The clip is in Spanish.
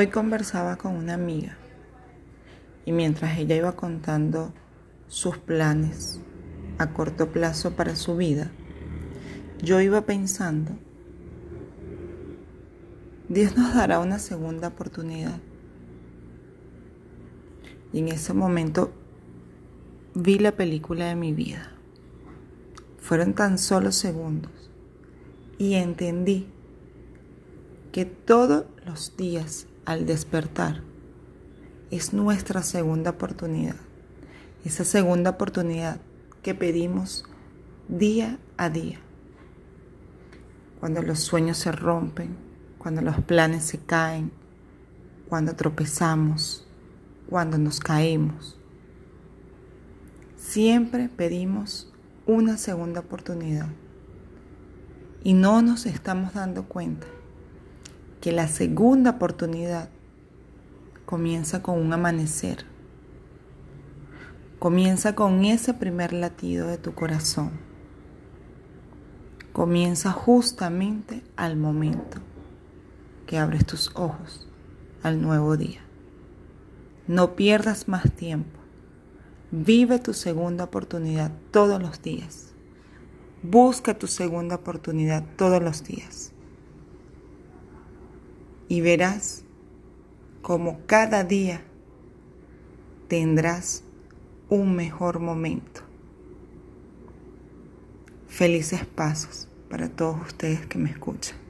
Hoy conversaba con una amiga y mientras ella iba contando sus planes a corto plazo para su vida, yo iba pensando, Dios nos dará una segunda oportunidad. Y en ese momento vi la película de mi vida. Fueron tan solo segundos y entendí que todos los días al despertar es nuestra segunda oportunidad. Esa segunda oportunidad que pedimos día a día. Cuando los sueños se rompen, cuando los planes se caen, cuando tropezamos, cuando nos caemos. Siempre pedimos una segunda oportunidad y no nos estamos dando cuenta que la segunda oportunidad comienza con un amanecer. Comienza con ese primer latido de tu corazón. Comienza justamente al momento que abres tus ojos al nuevo día. No pierdas más tiempo. Vive tu segunda oportunidad todos los días. Busca tu segunda oportunidad todos los días y verás como cada día tendrás un mejor momento. Felices pasos para todos ustedes que me escuchan.